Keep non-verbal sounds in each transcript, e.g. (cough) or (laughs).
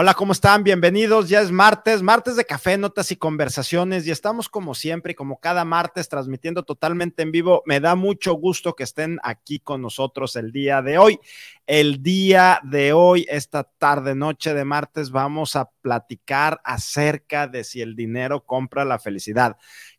Hola, ¿cómo están? Bienvenidos. Ya es martes, martes de café, notas y conversaciones y estamos como siempre y como cada martes transmitiendo totalmente en vivo. Me da mucho gusto que estén aquí con nosotros el día de hoy. El día de hoy, esta tarde, noche de martes, vamos a platicar acerca de si el dinero compra la felicidad.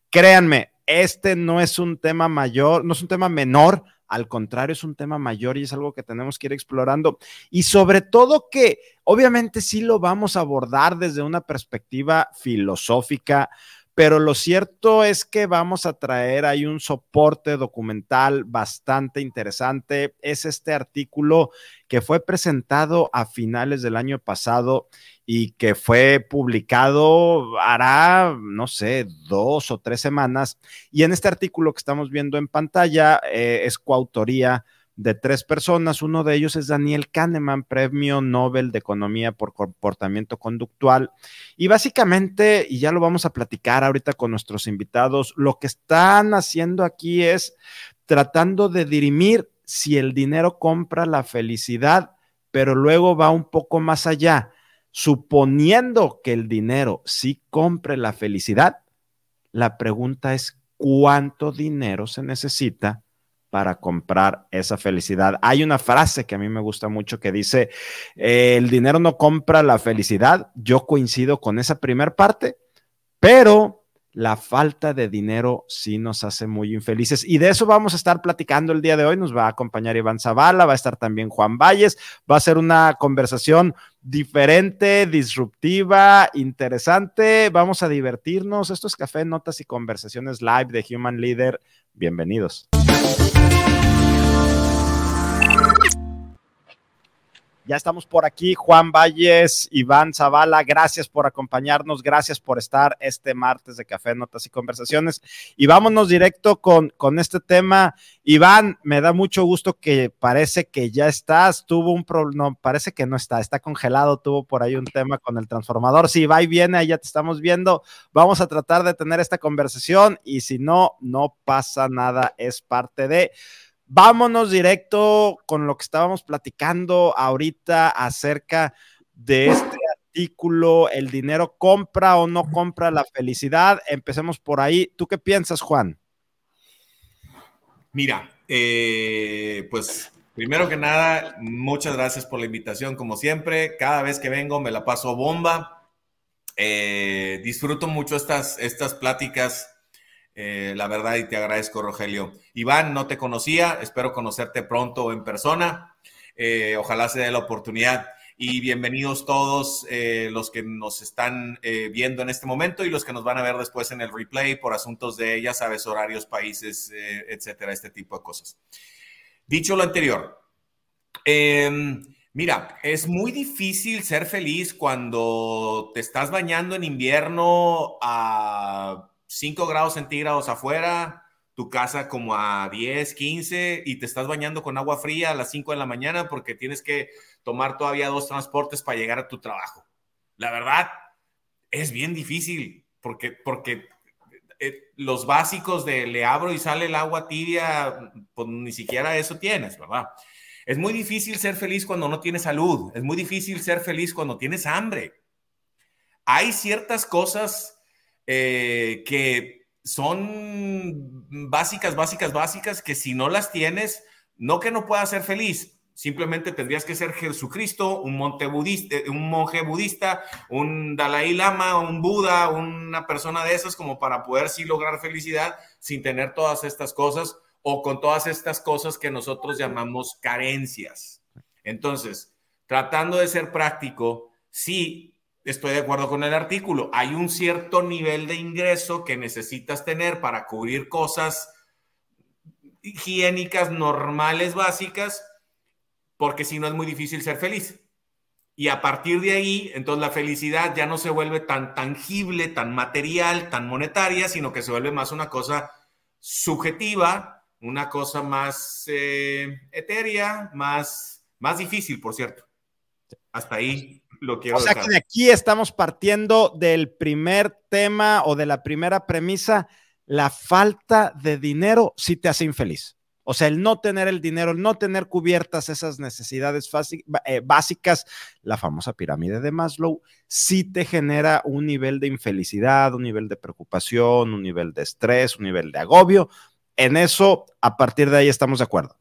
Créanme, este no es un tema mayor, no es un tema menor al contrario, es un tema mayor y es algo que tenemos que ir explorando. Y sobre todo que obviamente sí lo vamos a abordar desde una perspectiva filosófica, pero lo cierto es que vamos a traer ahí un soporte documental bastante interesante. Es este artículo que fue presentado a finales del año pasado y que fue publicado hará, no sé, dos o tres semanas. Y en este artículo que estamos viendo en pantalla eh, es coautoría de tres personas. Uno de ellos es Daniel Kahneman, premio Nobel de Economía por comportamiento conductual. Y básicamente, y ya lo vamos a platicar ahorita con nuestros invitados, lo que están haciendo aquí es tratando de dirimir si el dinero compra la felicidad, pero luego va un poco más allá. Suponiendo que el dinero sí compre la felicidad, la pregunta es cuánto dinero se necesita para comprar esa felicidad. Hay una frase que a mí me gusta mucho que dice, el dinero no compra la felicidad. Yo coincido con esa primera parte, pero la falta de dinero sí nos hace muy infelices. Y de eso vamos a estar platicando el día de hoy. Nos va a acompañar Iván Zavala, va a estar también Juan Valles. Va a ser una conversación diferente, disruptiva, interesante. Vamos a divertirnos. Esto es Café, Notas y Conversaciones Live de Human Leader. Bienvenidos. Bye. Ya estamos por aquí, Juan Valles, Iván Zavala, gracias por acompañarnos, gracias por estar este martes de Café, Notas y Conversaciones. Y vámonos directo con, con este tema. Iván, me da mucho gusto que parece que ya estás, tuvo un problema, no, parece que no está, está congelado, tuvo por ahí un tema con el transformador. Si va y viene, ahí ya te estamos viendo. Vamos a tratar de tener esta conversación y si no, no pasa nada, es parte de... Vámonos directo con lo que estábamos platicando ahorita acerca de este artículo, el dinero compra o no compra la felicidad. Empecemos por ahí. ¿Tú qué piensas, Juan? Mira, eh, pues primero que nada, muchas gracias por la invitación, como siempre. Cada vez que vengo me la paso bomba. Eh, disfruto mucho estas, estas pláticas eh, la verdad, y te agradezco, Rogelio. Iván, no te conocía, espero conocerte pronto en persona. Eh, ojalá se dé la oportunidad. Y bienvenidos todos eh, los que nos están viendo en este momento y los que nos van a ver después en el replay por asuntos de, ya sabes, horarios, países, etcétera, este tipo de cosas. Dicho lo anterior, em, Mira, es muy difícil ser feliz cuando te estás bañando en invierno a 5 grados centígrados afuera, tu casa como a 10, 15 y te estás bañando con agua fría a las 5 de la mañana porque tienes que tomar todavía dos transportes para llegar a tu trabajo. La verdad, es bien difícil porque, porque eh, los básicos de le abro y sale el agua tibia, pues ni siquiera eso tienes, ¿verdad? Es muy difícil ser feliz cuando no tienes salud, es muy difícil ser feliz cuando tienes hambre. Hay ciertas cosas eh, que son básicas, básicas, básicas, que si no las tienes, no que no puedas ser feliz, simplemente tendrías que ser Jesucristo, un, monte eh, un monje budista, un Dalai Lama, un Buda, una persona de esas como para poder sí lograr felicidad sin tener todas estas cosas o con todas estas cosas que nosotros llamamos carencias. Entonces, tratando de ser práctico, sí estoy de acuerdo con el artículo. Hay un cierto nivel de ingreso que necesitas tener para cubrir cosas higiénicas, normales, básicas, porque si no es muy difícil ser feliz. Y a partir de ahí, entonces la felicidad ya no se vuelve tan tangible, tan material, tan monetaria, sino que se vuelve más una cosa subjetiva, una cosa más eh, etérea, más, más difícil, por cierto. Hasta ahí lo quiero. O sea que de aquí estamos partiendo del primer tema o de la primera premisa, la falta de dinero sí te hace infeliz. O sea, el no tener el dinero, el no tener cubiertas esas necesidades eh, básicas, la famosa pirámide de Maslow, sí te genera un nivel de infelicidad, un nivel de preocupación, un nivel de estrés, un nivel de agobio. En eso, a partir de ahí estamos de acuerdo.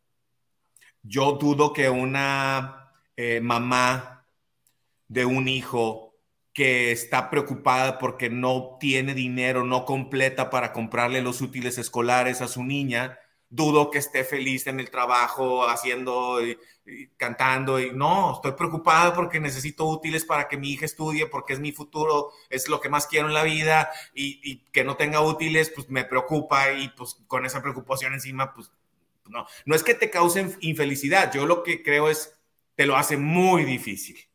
Yo dudo que una eh, mamá de un hijo que está preocupada porque no tiene dinero, no completa para comprarle los útiles escolares a su niña, dudo que esté feliz en el trabajo, haciendo, y, cantando, y no, estoy preocupada porque necesito útiles para que mi hija estudie, porque es mi futuro, es lo que más quiero en la vida, y, y que no tenga útiles, pues me preocupa, y pues con esa preocupación encima, pues no, no es que te causen infelicidad, yo lo que creo es, te lo hace muy difícil.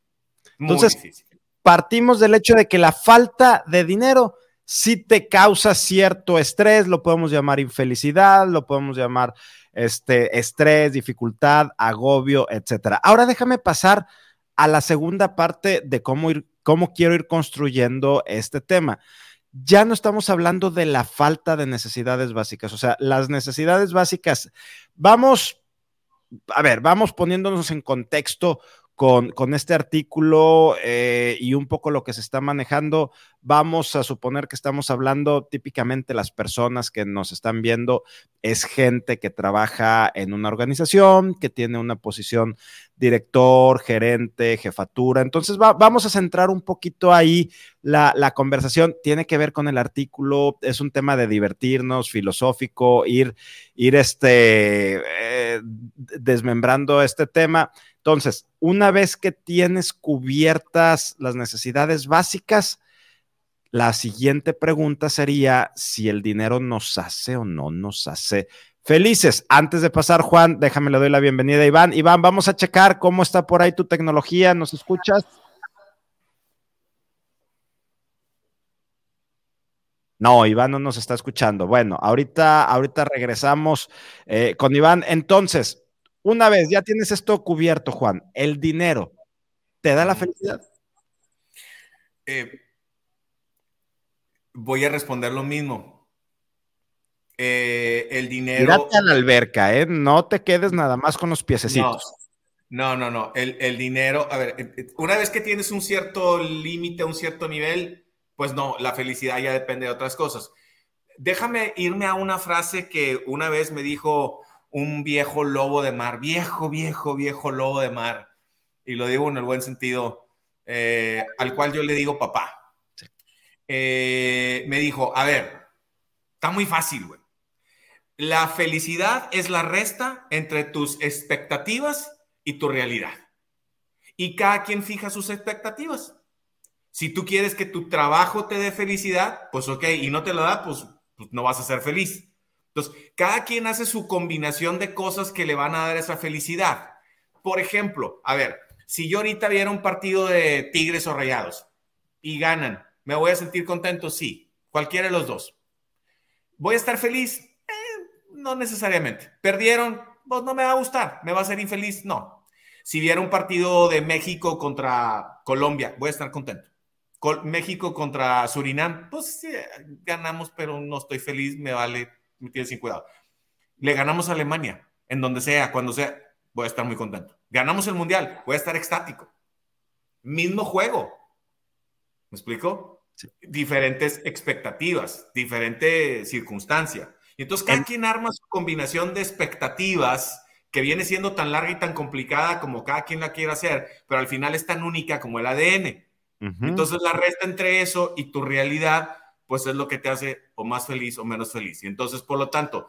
Entonces, partimos del hecho de que la falta de dinero sí te causa cierto estrés, lo podemos llamar infelicidad, lo podemos llamar este, estrés, dificultad, agobio, etcétera. Ahora déjame pasar a la segunda parte de cómo, ir, cómo quiero ir construyendo este tema. Ya no estamos hablando de la falta de necesidades básicas, o sea, las necesidades básicas, vamos, a ver, vamos poniéndonos en contexto con, este artículo eh, y un poco lo que se está manejando, vamos a suponer que estamos hablando típicamente las personas que nos están viendo, es gente que trabaja en una organización, que tiene una posición director, gerente, jefatura. Entonces vamos a centrar un poquito ahí la, conversación. Tiene que ver con el artículo, es un tema de divertirnos, filosófico, ir, ir este, eh, desmembrando este tema. Entonces, una vez que tienes cubiertas las necesidades básicas, la siguiente pregunta sería si el dinero nos hace o no nos hace felices. Antes de pasar, Juan, déjame le doy la bienvenida a Iván. Iván, vamos a checar cómo está por ahí tu tecnología. ¿Nos escuchas? No, Iván no nos está escuchando. Bueno, ahorita, ahorita regresamos eh, con Iván. Entonces, una vez ya tienes esto cubierto, Juan, el dinero, ¿te da la felicidad? Eh, voy a responder lo mismo. Eh, el dinero. Tírate a la alberca, ¿eh? No te quedes nada más con los piececitos. No, no, no. El, el, dinero, a ver, eh, una vez que tienes un cierto límite, un cierto nivel, pues no, la felicidad ya depende de otras cosas. Déjame irme a una frase que una vez me dijo un viejo lobo de mar, viejo, viejo, viejo lobo de mar, y lo digo en el buen sentido, eh, al cual yo le digo papá. Eh, me dijo, a ver, está muy fácil, güey. La felicidad es la resta entre tus expectativas y tu realidad. Y cada quien fija sus expectativas. Si tú quieres que tu trabajo te dé felicidad, pues ok, y no te lo da, pues, pues no vas a ser feliz. Entonces, cada quien hace su combinación de cosas que le van a dar esa felicidad. Por ejemplo, a ver, si yo ahorita viera un partido de Tigres o Rayados y ganan, ¿me voy a sentir contento? Sí, cualquiera de los dos. ¿Voy a estar feliz? Eh, no necesariamente. ¿Perdieron? Pues no me va a gustar. ¿Me va a hacer infeliz? No. Si viera un partido de México contra Colombia, voy a estar contento. México contra Surinam, pues ganamos, pero no estoy feliz, me vale me tiene sin cuidado. Le ganamos a Alemania, en donde sea, cuando sea, voy a estar muy contento. Ganamos el mundial, voy a estar extático. Mismo juego. ¿Me explico? Diferentes expectativas, diferente circunstancia. Y entonces cada quien arma su combinación de expectativas que viene siendo tan larga y tan complicada como cada quien la quiera hacer, pero al final es tan única como el ADN. Entonces la resta entre eso y tu realidad pues es lo que te hace o más feliz o menos feliz. Y entonces, por lo tanto,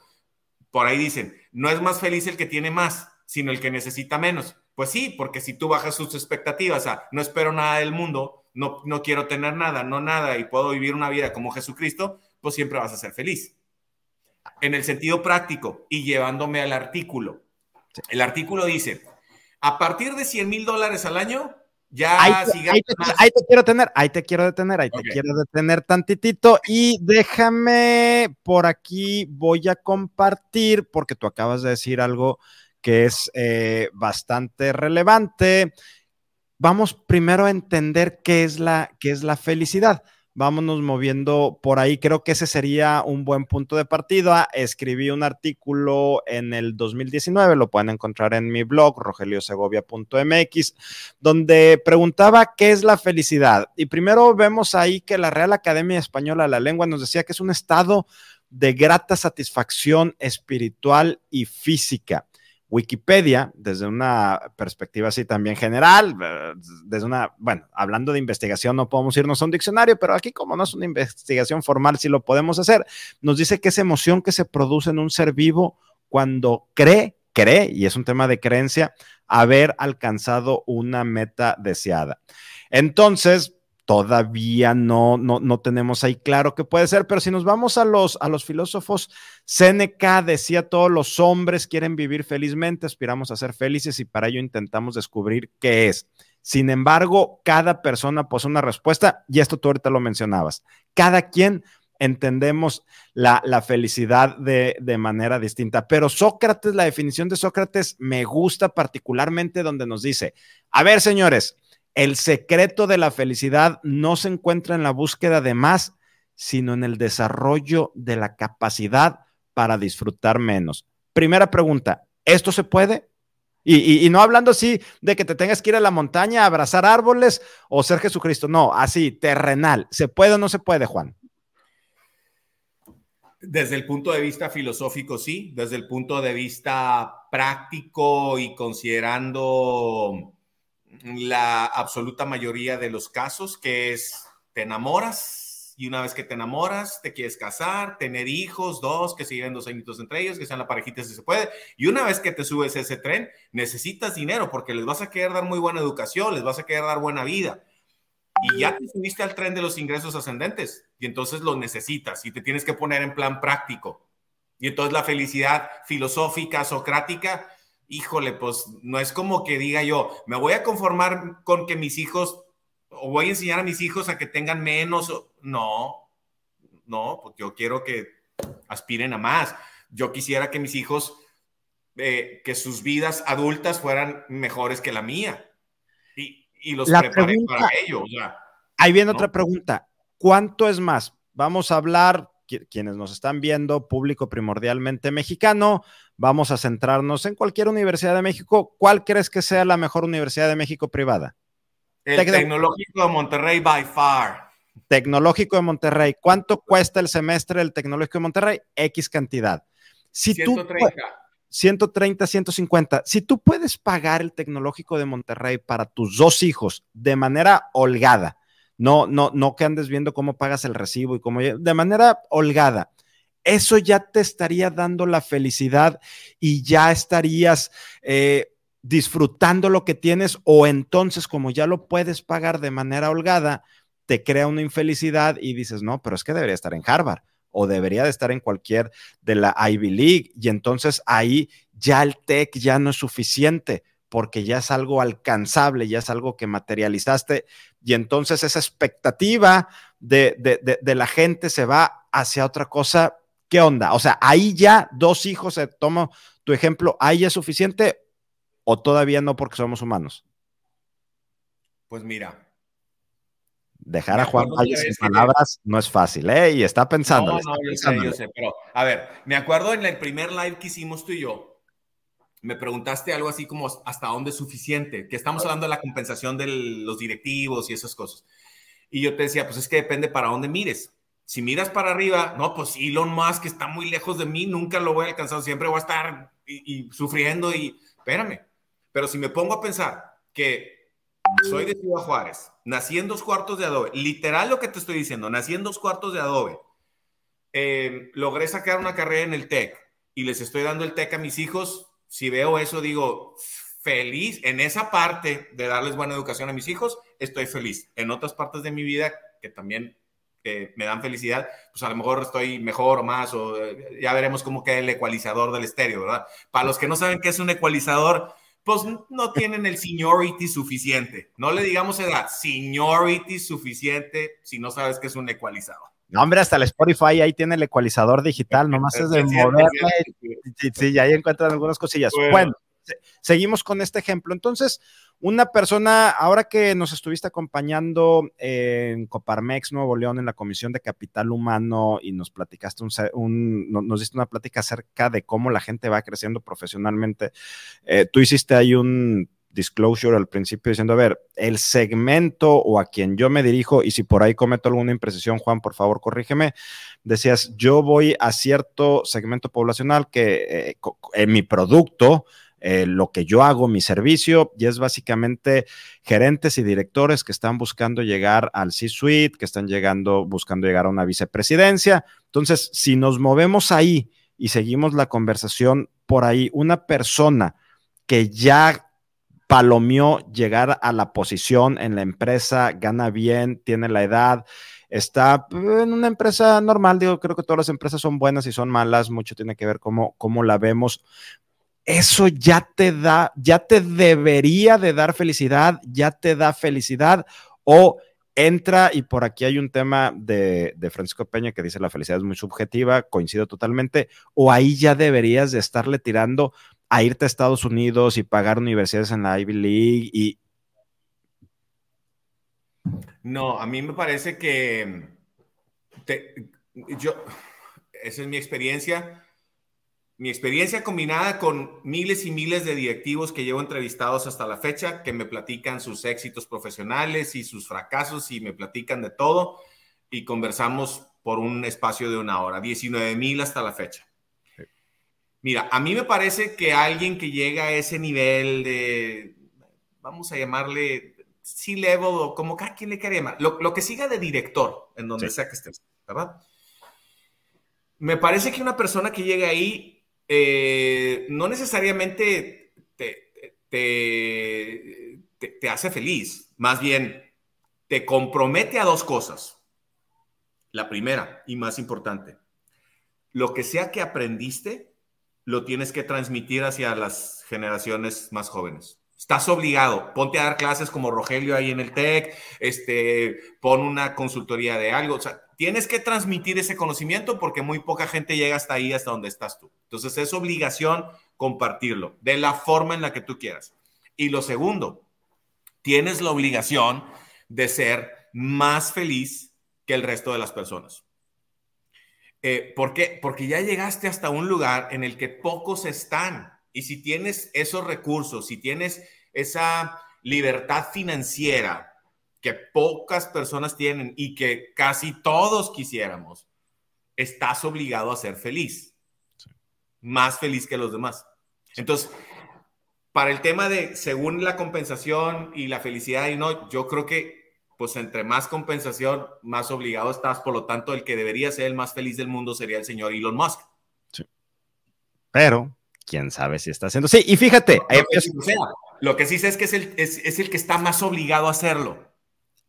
por ahí dicen, no es más feliz el que tiene más, sino el que necesita menos. Pues sí, porque si tú bajas sus expectativas a no espero nada del mundo, no, no quiero tener nada, no nada, y puedo vivir una vida como Jesucristo, pues siempre vas a ser feliz. En el sentido práctico y llevándome al artículo. El artículo dice, a partir de 100 mil dólares al año, ya, ahí te, quiero tener, ahí te quiero detener, ahí te quiero detener tantitito y déjame por aquí, voy a compartir, porque tú acabas de decir algo que es eh, bastante relevante. Vamos primero a entender qué es la, qué es la felicidad. Vámonos moviendo por ahí. Creo que ese sería un buen punto de partida. Escribí un artículo en el 2019, lo pueden encontrar en mi blog, rogeliosegovia.mx, donde preguntaba qué es la felicidad. Y primero vemos ahí que la Real Academia Española de la Lengua nos decía que es un estado de grata satisfacción espiritual y física. Wikipedia, desde una perspectiva así también general, eh, desde una, bueno, hablando de investigación no podemos irnos a un diccionario, pero aquí como no es una investigación formal, sí lo podemos hacer, nos dice que esa emoción que se produce en un ser vivo cuando cree, cree, y es un tema de creencia, haber alcanzado una meta deseada. Entonces, todavía no, no, no, tenemos ahí claro qué puede ser, pero si nos vamos a los, a los filósofos, Séneca decía, todos los hombres quieren vivir felizmente, aspiramos a ser felices y para ello intentamos descubrir qué es. Sin embargo, cada persona posee una respuesta y esto tú ahorita lo mencionabas. Cada quien entendemos la, la felicidad de, de manera distinta, pero Sócrates, la definición de Sócrates me gusta particularmente donde nos dice, a ver, señores, el secreto de la felicidad no se encuentra en la búsqueda de más, sino en el desarrollo de la capacidad para disfrutar menos. Primera pregunta, ¿esto se puede? Y, no hablando así de que te tengas que ir a la montaña a abrazar árboles o ser Jesucristo, no, así, terrenal. ¿Se puede o no se puede, Juan? Desde el punto de vista filosófico, sí. Desde el punto de vista práctico y considerando la absoluta mayoría de los casos, que es te enamoras y una vez que te enamoras, te quieres casar, tener hijos, dos, que se lleven dos añitos entre ellos, que sean la parejita si se puede. Y una vez que te subes ese tren, necesitas dinero porque les vas a querer dar muy buena educación, les vas a querer dar buena vida. Y ya te subiste al tren de los ingresos ascendentes y entonces lo necesitas y te tienes que poner en plan práctico. Y entonces la felicidad filosófica, socrática, híjole, pues no es como que diga yo, me voy a conformar con que mis hijos, o voy a enseñar a mis hijos a que tengan menos. No, no, porque yo quiero que aspiren a más. Yo quisiera que mis hijos, eh, que sus vidas adultas fueran mejores que la mía. Y, los preparé para ello. ahí viene otra pregunta. ¿Cuánto es más? Vamos a hablar quienes nos están viendo, público primordialmente mexicano, vamos a centrarnos en cualquier universidad de México. ¿Cuál crees que sea la mejor universidad de México privada? El Tecnológico de Monterrey, by far. Tecnológico de Monterrey. ¿Cuánto cuesta el semestre del Tecnológico de Monterrey? X cantidad. Si 130. Tú, 130, 150. Si tú puedes pagar el Tecnológico de Monterrey para tus dos hijos de manera holgada, no, no, no que andes viendo cómo pagas el recibo y cómo, de manera holgada. Eso ya te estaría dando la felicidad y ya estarías eh, disfrutando lo que tienes o entonces como ya lo puedes pagar de manera holgada, te crea una infelicidad y dices, no, pero es que debería estar en Harvard o debería de estar en cualquier de la Ivy League y entonces ahí ya el tech ya no es suficiente porque ya es algo alcanzable, ya es algo que materializaste y entonces esa expectativa de, la gente se va hacia otra cosa. ¿Qué onda? O sea, ahí ya dos hijos, se tomo tu ejemplo, ¿ahí es suficiente o todavía no porque somos humanos? Pues mira. Dejar a Juan Valle sin palabras no es fácil, ¿eh? Y está pensando. No, no, yo sé, yo sé, pero a ver, me acuerdo en el primer live que hicimos tú y yo, me preguntaste algo así como hasta dónde es suficiente, que estamos hablando de la compensación de los directivos y esas cosas. Y yo te decía, pues es que depende para dónde mires. Si miras para arriba, no, pues Elon Musk está muy lejos de mí, nunca lo voy a alcanzar, siempre voy a estar y, sufriendo y espérame. Pero si me pongo a pensar que soy de Ciudad Juárez, nací en dos cuartos de adobe, literal lo que te estoy diciendo, nací en dos cuartos de adobe, eh, logré sacar una carrera en el TEC y les estoy dando el TEC a mis hijos, si veo eso, digo, feliz. En esa parte de darles buena educación a mis hijos, estoy feliz. En otras partes de mi vida, que también me dan felicidad, pues a lo mejor estoy mejor o más, o eh, ya veremos cómo queda el ecualizador del estéreo, ¿verdad? Para los que no saben qué es un ecualizador, pues no tienen el seniority suficiente. No le digamos edad, seniority suficiente si no sabes qué es un ecualizador. No, hombre, hasta el Spotify ahí tiene el ecualizador digital, nomás (laughs) es de moverle. Sí, sí, ahí encuentran algunas cosillas. Bueno. seguimos con este ejemplo. Entonces, una persona, ahora que nos estuviste acompañando en Coparmex Nuevo León en la Comisión de Capital Humano y nos platicaste un, nos diste una plática acerca de cómo la gente va creciendo profesionalmente, eh, tú hiciste ahí un disclosure al principio diciendo, a ver, el segmento o a quien yo me dirijo, y si por ahí cometo alguna imprecisión, Juan, por favor, corrígeme, decías, yo voy a cierto segmento poblacional que eh, en mi producto, eh, lo que yo hago, mi servicio, y es básicamente gerentes y directores que están buscando llegar al C-suite, que están llegando, buscando llegar a una vicepresidencia. Entonces, si nos movemos ahí y seguimos la conversación por ahí, una persona que ya palomeó llegar a la posición en la empresa, gana bien, tiene la edad, está en una empresa normal, digo, creo que todas las empresas son buenas y son malas, mucho tiene que ver cómo, cómo la vemos. Eso ya te da, ya te debería de dar felicidad, ya te da felicidad. O entra y por aquí hay un tema de, Francisco Peña que dice la felicidad es muy subjetiva, coincido totalmente, o ahí ya deberías de estarle tirando a irte a Estados Unidos y pagar universidades en la Ivy League y... No, a mí me parece que yo, esa es mi experiencia, mi experiencia combinada con miles y miles de directivos que llevo entrevistados hasta la fecha, que me platican sus éxitos profesionales y sus fracasos y me platican de todo y conversamos por un espacio de una hora, 19 mil hasta la fecha. Mira, a mí me parece que alguien que llega a ese nivel de, vamos a llamarle C-level o como cada quien le quiera llamar, lo, que siga de director, en donde sea que estés, ¿verdad? Me parece que una persona que llega ahí eh, no necesariamente te, te hace feliz, más bien te compromete a dos cosas. La primera y más importante, lo que sea que aprendiste, lo tienes que transmitir hacia las generaciones más jóvenes. Estás obligado, ponte a dar clases como Rogelio ahí en el TEC, este, pon una consultoría de algo, o sea, tienes que transmitir ese conocimiento porque muy poca gente llega hasta ahí, hasta donde estás tú. Entonces es obligación compartirlo de la forma en la que tú quieras. Y lo segundo, tienes la obligación de ser más feliz que el resto de las personas. Eh, ¿Por qué? Porque ya llegaste hasta un lugar en el que pocos están. Y si tienes esos recursos, si tienes esa libertad financiera que pocas personas tienen y que casi todos quisiéramos, estás obligado a ser feliz. Más feliz que los demás. Entonces, para el tema de según la compensación y la felicidad y no, yo creo que pues entre más compensación, más obligado estás. Por lo tanto, el que debería ser el más feliz del mundo sería el señor Elon Musk. Sí. Pero, quién sabe si está haciendo. Sí, y fíjate. lo que sí sé es que es el, es el que está más obligado a hacerlo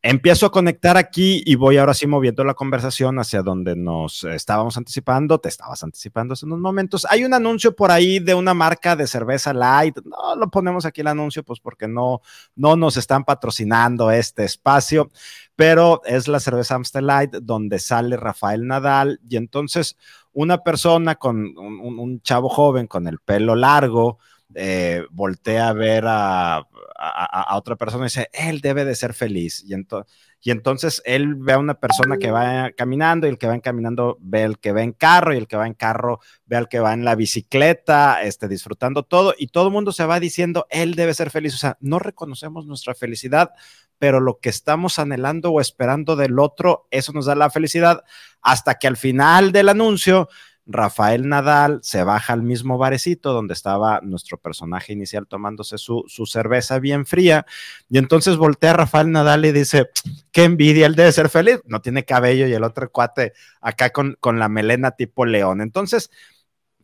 empiezo a conectar aquí y voy ahora sí moviendo la conversación hacia donde nos estábamos anticipando, te estabas anticipando hace unos momentos. Hay un anuncio por ahí de una marca de cerveza light, no lo ponemos aquí el anuncio pues porque no, no nos están patrocinando este espacio, pero es la cerveza Amstel Light donde sale Rafael Nadal y entonces una persona con un, chavo joven con el pelo largo, eh, voltea a ver a, a, otra persona y dice, él debe de ser feliz. Y, entonces él ve a una persona que va caminando y el que va caminando ve al que va en carro y el que va en carro ve al que va en la bicicleta, este, disfrutando todo y todo el mundo se va diciendo, él debe ser feliz. O sea, no reconocemos nuestra felicidad, pero lo que estamos anhelando o esperando del otro, eso nos da la felicidad hasta que al final del anuncio Rafael Nadal se baja al mismo barecito donde estaba nuestro personaje inicial tomándose su, cerveza bien fría. Y entonces voltea a Rafael Nadal y dice, qué envidia, él debe ser feliz. No tiene cabello y el otro cuate acá con, con la melena tipo león. Entonces,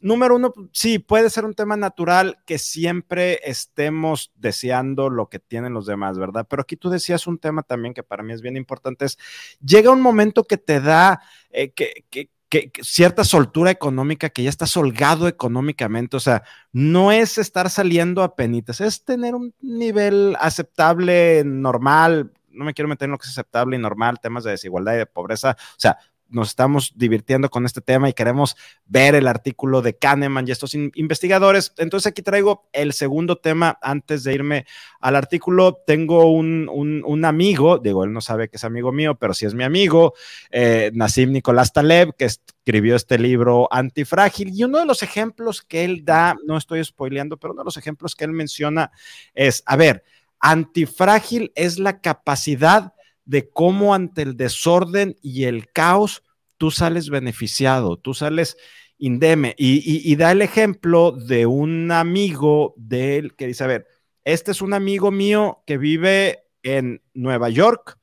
número uno, sí, puede ser un tema natural que siempre estemos deseando lo que tienen los demás, ¿verdad? Pero aquí tú decías un tema también que para mí es bien importante, es, llega un momento que te da, eh, que, que, que, cierta soltura económica, que ya estás holgado económicamente, o sea, no es estar saliendo a penitas, es tener un nivel aceptable, normal, no me quiero meter en lo que es aceptable y normal, temas de desigualdad y de pobreza, o sea, nos estamos divirtiendo con este tema y queremos ver el artículo de Kahneman y estos investigadores. Entonces aquí traigo el segundo tema antes de irme al artículo. Tengo un, un, amigo, digo, él no sabe que es amigo mío, pero sí es mi amigo, eh, Nassim Nicolás Taleb, que escribió este libro Antifrágil. Y uno de los ejemplos que él da, no estoy spoileando, pero uno de los ejemplos que él menciona es, a ver, antifrágil es la capacidad de cómo ante el desorden y el caos tú sales beneficiado, tú sales indeme. Y, da el ejemplo de un amigo de él que dice, a ver, este es un amigo mío que vive en Nueva York,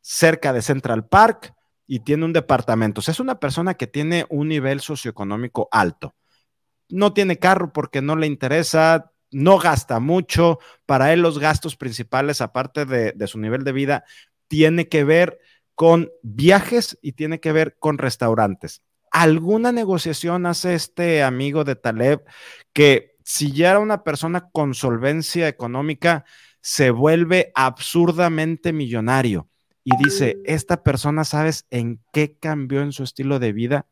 cerca de Central Park, y tiene un departamento. O sea, es una persona que tiene un nivel socioeconómico alto. No tiene carro porque no le interesa, no gasta mucho. Para él los gastos principales, aparte de, de su nivel de vida, tiene que ver con viajes y tiene que ver con restaurantes. ¿Alguna negociación hace este amigo de Taleb que si ya era una persona con solvencia económica, se vuelve absurdamente millonario? Y dice, esta persona, ¿sabes en qué cambió en su estilo de vida?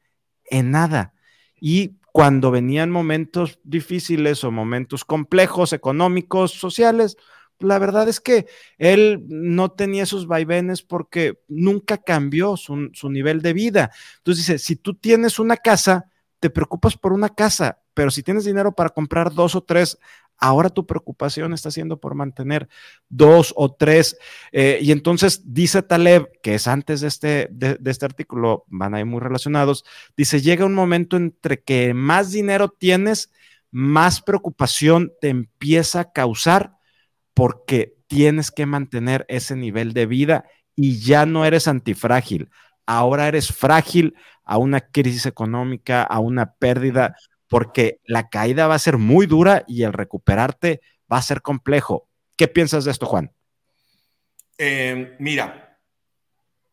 En nada. Y cuando venían momentos difíciles o momentos complejos, económicos, sociales, la verdad es que él no tenía esos vaivenes porque nunca cambió su, nivel de vida. Entonces dice, si tú tienes una casa, te preocupas por una casa, pero si tienes dinero para comprar dos o tres, ahora tu preocupación está siendo por mantener dos o tres. Eh, y entonces dice Taleb, que es antes de este, de, de este artículo, van a ir muy relacionados, dice, llega un momento entre que más dinero tienes, más preocupación te empieza a causar porque tienes que mantener ese nivel de vida y ya no eres antifrágil, ahora eres frágil a una crisis económica, a una pérdida, porque la caída va a ser muy dura y el recuperarte va a ser complejo. ¿Qué piensas de esto, Juan? Eh, mira,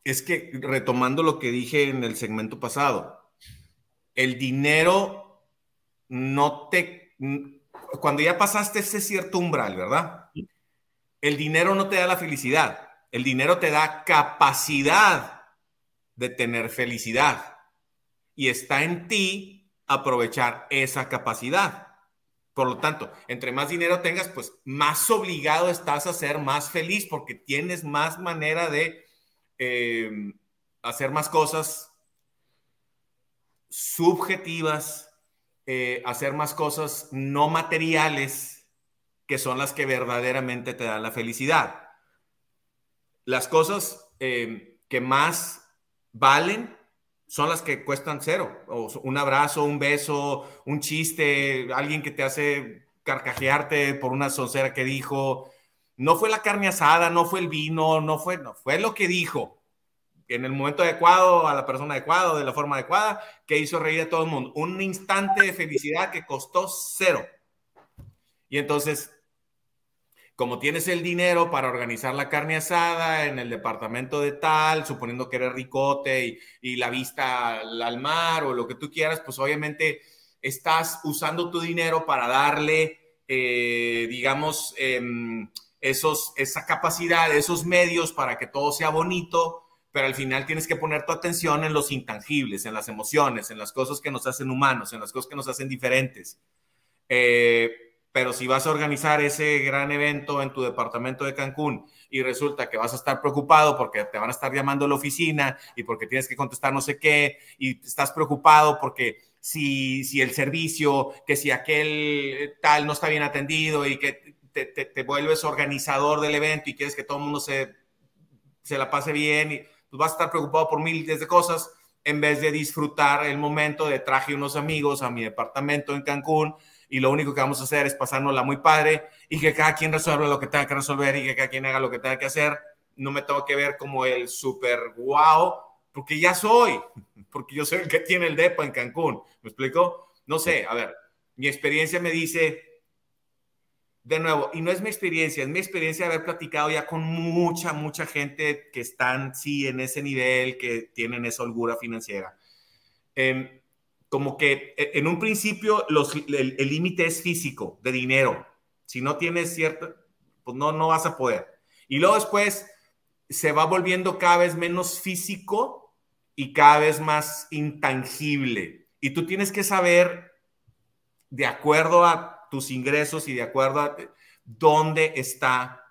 es que retomando lo que dije en el segmento pasado, el dinero no te cuando ya pasaste ese cierto umbral, ¿verdad? El dinero no te da la felicidad, el dinero te da capacidad de tener felicidad y está en ti aprovechar esa capacidad. Por lo tanto, entre más dinero tengas, pues más obligado estás a ser más feliz porque tienes más manera de eh, hacer más cosas subjetivas, eh, hacer más cosas no materiales que son las que verdaderamente te dan la felicidad. Las cosas eh, que más valen son las que cuestan cero. Un abrazo, un beso, un chiste, alguien que te hace carcajearte por una soncera que dijo. No fue la carne asada, no fue el vino, no fue, no, fue lo que dijo en el momento adecuado, a la persona adecuada, de la forma adecuada, que hizo reír a todo el mundo. Un instante de felicidad que costó cero. Y entonces, como tienes el dinero para organizar la carne asada en el departamento de tal, suponiendo que eres ricote y, la vista al mar o lo que tú quieras, pues obviamente estás usando tu dinero para darle, eh, digamos, em, esos, esa capacidad, esos medios para que todo sea bonito pero al final tienes que poner tu atención en los intangibles, en las emociones, en las cosas que nos hacen humanos, en las cosas que nos hacen diferentes. Eh, pero si vas a organizar ese gran evento en tu departamento de Cancún y resulta que vas a estar preocupado porque te van a estar llamando a la oficina y porque tienes que contestar no sé qué y estás preocupado porque si, si el servicio, que si aquel tal no está bien atendido y que te, te, vuelves organizador del evento y quieres que todo el mundo se, se la pase bien y pues vas a estar preocupado por miles de cosas en vez de disfrutar el momento de traje unos amigos a mi departamento en Cancún y lo único que vamos a hacer es pasárnosla muy padre y que cada quien resuelva lo que tenga que resolver y que cada quien haga lo que tenga que hacer. No me tengo que ver como el super wow, porque ya soy, porque yo soy el que tiene el depa en Cancún. ¿Me explico? No sé, a ver, mi experiencia me dice de nuevo, y no es mi experiencia, es mi experiencia de haber platicado ya con mucha, mucha gente que están, sí, en ese nivel, que tienen esa holgura financiera. Em, como que e, en un principio los, el límite es físico, de dinero. Si no tienes cierto, pues no, no vas a poder. Y luego después se va volviendo cada vez menos físico y cada vez más intangible. Y tú tienes que saber, de acuerdo a tus ingresos y de acuerdo a dónde está,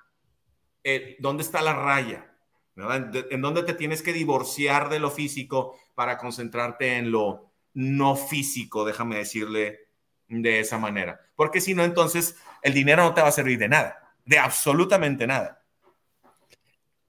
eh, dónde está la raya, en dónde te tienes que divorciar de lo físico para concentrarte en lo no físico, déjame decirle de esa manera. Porque si no, entonces el dinero no te va a servir de nada, de absolutamente nada.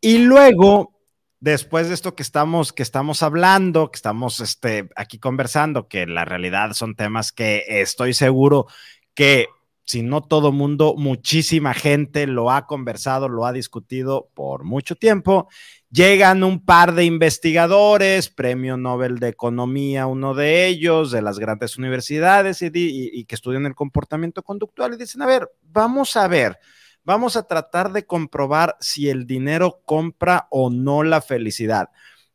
Y luego, después de esto que estamos, que estamos hablando, que estamos este, aquí conversando, que la realidad son temas que estoy seguro que si no todo mundo, muchísima gente lo ha conversado, lo ha discutido por mucho tiempo. Llegan un par de investigadores, premio Nobel de Economía, uno de ellos, de las grandes universidades y, que estudian el comportamiento conductual y dicen, a ver, vamos a ver, vamos a tratar de comprobar si el dinero compra o no la felicidad.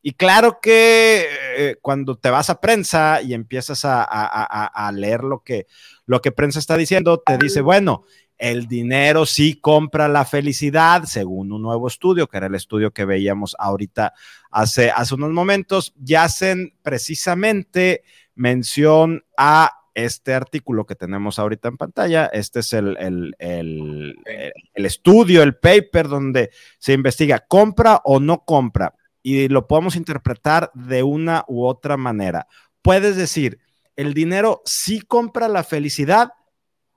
Y claro que eh, cuando te vas a prensa y empiezas a, a, leer lo que, lo que prensa está diciendo, te dice, bueno, el dinero sí compra la felicidad, según un nuevo estudio, que era el estudio que veíamos ahorita hace, hace unos momentos, y hacen precisamente mención a este artículo que tenemos ahorita en pantalla. Este es el, el, el, el, estudio, el paper donde se investiga compra o no compra y lo podemos interpretar de una u otra manera. Puedes decir, el dinero sí compra la felicidad,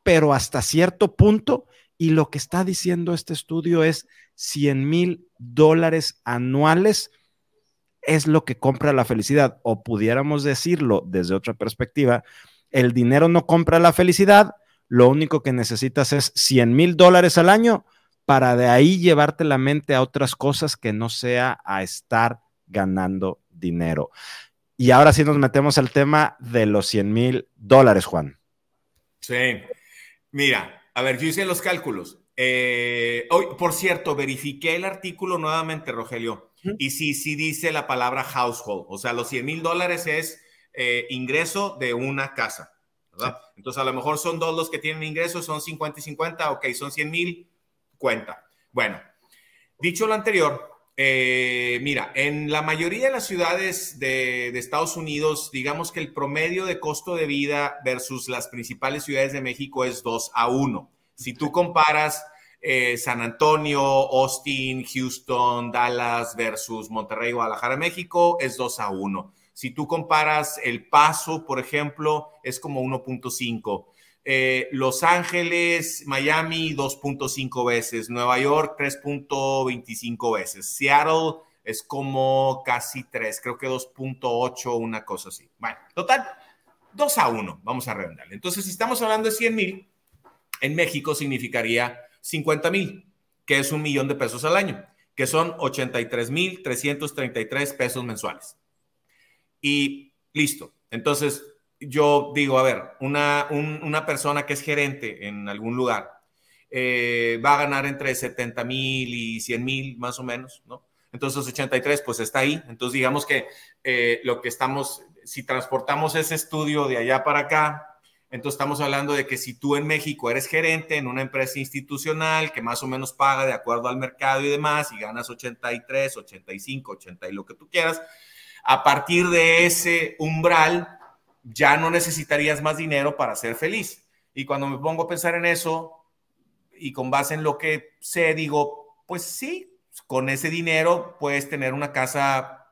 pero hasta cierto punto. Y lo que está diciendo este estudio es 100 mil dólares anuales es lo que compra la felicidad. O pudiéramos decirlo desde otra perspectiva, el dinero no compra la felicidad, lo único que necesitas es 100 mil dólares al año para de ahí llevarte la mente a otras cosas que no sea a estar ganando dinero. Y ahora sí nos metemos al tema de los 100 mil dólares, Juan. Sí, Mira, a ver, yo hice los cálculos. Eh, hoy, por cierto, verifiqué el artículo nuevamente, Rogelio, y sí, sí dice la palabra household, o sea, los 100 mil dólares es eh, ingreso de una casa, ¿verdad? Entonces, a lo mejor son dos los que tienen ingresos, son 50 y 50, ok, son 100 mil, cuenta. Bueno, dicho lo anterior, eh, mira, en la mayoría de las ciudades de, Estados Unidos, digamos que el promedio de costo de vida versus las principales ciudades de México es 2 a 1. Si tú comparas eh, San Antonio, Austin, Houston, Dallas versus Monterrey, Guadalajara, México, es 2 a 1. Si tú comparas El Paso, por ejemplo, es como 1.5. Eh, Los Ángeles, Miami 2.5 veces, Nueva York 3.25 veces, Seattle es como casi 3, creo que 2.8, una cosa así. Bueno, total, 2 a 1, vamos a redondearle. Entonces, si estamos hablando de 100 mil, en México significaría 50 mil, que es un millón de pesos al año, que son 83 mil 333 pesos mensuales. Y listo. Entonces, yo digo, a ver, una, una persona que es gerente en algún lugar eh, va a ganar entre 70 mil y 100 mil más o menos, ¿no? Entonces 83 pues está ahí. Entonces digamos que eh, lo que estamos, si transportamos ese estudio de allá para acá, entonces estamos hablando de que si tú en México eres gerente en una empresa institucional que más o menos paga de acuerdo al mercado y demás y ganas 83, 85, 80 y lo que tú quieras, a partir de ese umbral ya no necesitarías más dinero para ser feliz. Y cuando me pongo a pensar en eso y con base en lo que sé, digo, pues sí, con ese dinero puedes tener una casa,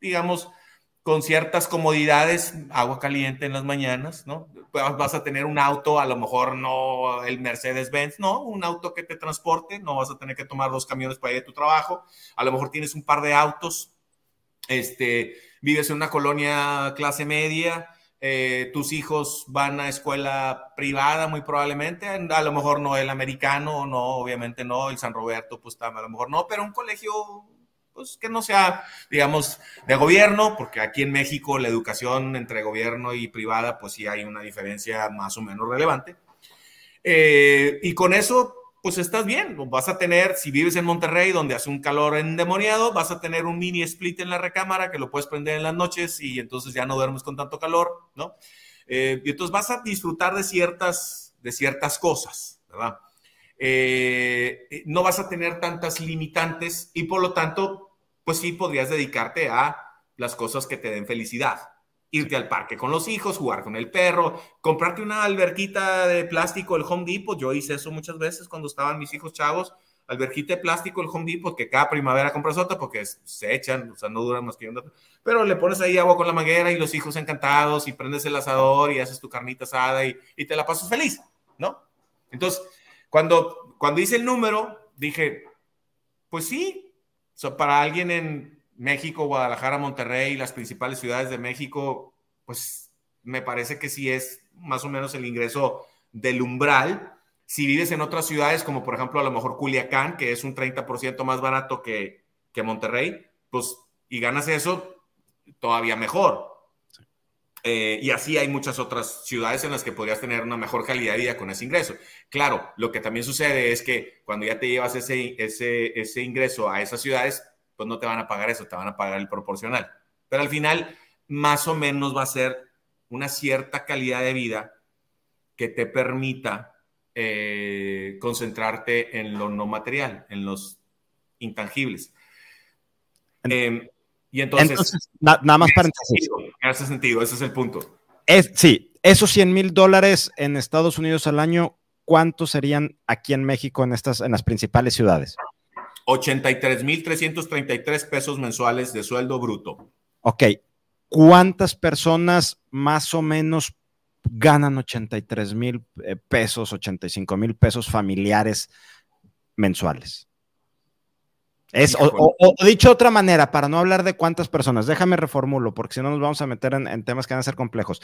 digamos, con ciertas comodidades, agua caliente en las mañanas, ¿no? Vas a tener un auto, a lo mejor no el Mercedes-Benz, no, un auto que te transporte, no vas a tener que tomar dos camiones para ir a tu trabajo, a lo mejor tienes un par de autos, este, vives en una colonia clase media, eh, tus hijos van a escuela privada muy probablemente, a lo mejor no el americano, no, obviamente no, el San Roberto, pues a lo mejor no, pero un colegio pues que no sea, digamos, de gobierno, porque aquí en México la educación entre gobierno y privada, pues sí hay una diferencia más o menos relevante. Eh, y con eso pues estás bien. Vas a tener, si vives en Monterrey, donde hace un calor endemoniado, vas a tener un mini split en la recámara que lo puedes prender en las noches y entonces ya no duermes con tanto calor, ¿no? Eh, y entonces vas a disfrutar de ciertas, de ciertas cosas, ¿verdad? Eh, no vas a tener tantas limitantes y por lo tanto, pues sí podrías dedicarte a las cosas que te den felicidad. Irte al parque con los hijos, jugar con el perro, comprarte una alberquita de plástico, el Home Depot. Yo hice eso muchas veces cuando estaban mis hijos chavos. Alberquita de plástico, el Home Depot, que cada primavera compras otra porque se echan, o sea, no duran más que un Pero le pones ahí agua con la manguera y los hijos encantados y prendes el asador y haces tu carnita asada y, y te la pasas feliz, ¿no? Entonces, cuando, cuando hice el número, dije, pues sí, para alguien en México, Guadalajara, Monterrey, las principales ciudades de México, pues me parece que sí es más o menos el ingreso del umbral. Si vives en otras ciudades, como por ejemplo a lo mejor Culiacán, que es un 30% más barato que, que Monterrey, pues y ganas eso, todavía mejor. Eh, y así hay muchas otras ciudades en las que podrías tener una mejor calidad de vida con ese ingreso. Claro, lo que también sucede es que cuando ya te llevas ese, ese, ese ingreso a esas ciudades, pues no te van a pagar eso, te van a pagar el proporcional. Pero al final, más o menos va a ser una cierta calidad de vida que te permita eh, concentrarte en lo no material, en los intangibles. Em, y entonces, nada más para en ese sentido, ese es el punto. Es, sí, esos 100 mil dólares en Estados Unidos al año, ¿cuántos serían aquí en México en, estas, en las principales ciudades? 83 mil 333 pesos mensuales de sueldo bruto. Ok, ¿cuántas personas más o menos ganan 83 mil eh, pesos, 85 mil pesos familiares mensuales? Es, o, dicho de otra manera, para no hablar de cuántas personas, déjame reformulo, porque si no nos vamos a meter en, temas que van a ser complejos.